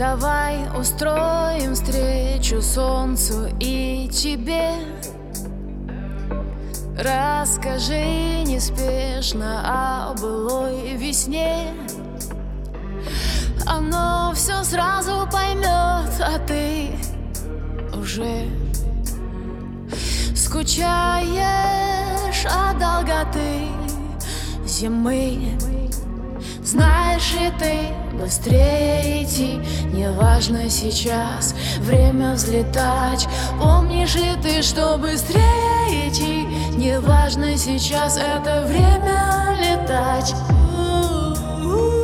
Давай устроим встречу солнцу и тебе. Расскажи неспешно о былой весне. Оно все сразу поймет, а ты уже Скучаешь от долготы зимы. Знаешь и ты, быстрее идти Неважно сейчас, время взлетать Помнишь и ты, что быстрее идти Неважно сейчас, это время летать. Так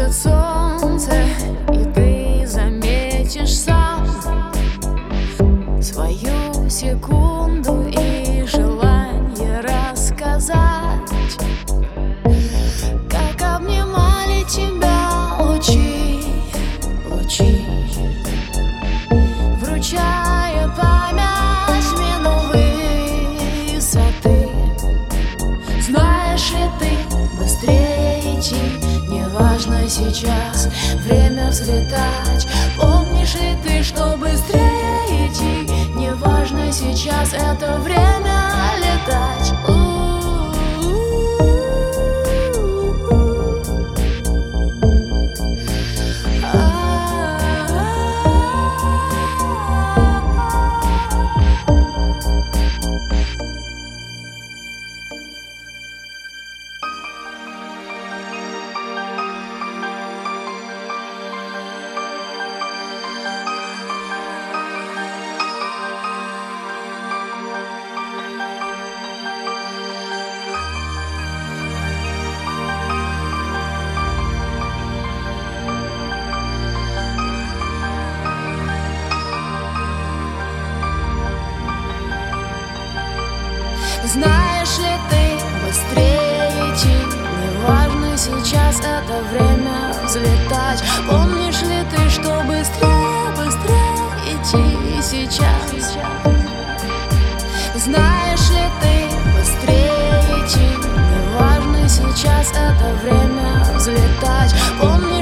скажет солнце, и ты сейчас, время взлетать Знаешь ли ты, быстрее идти? Не важно сейчас это время взлетать Помнишь ли ты, что быстрее, быстрее идти сейчас Знаешь ли ты, быстрее идти? Не важно сейчас это время взлетать Помнишь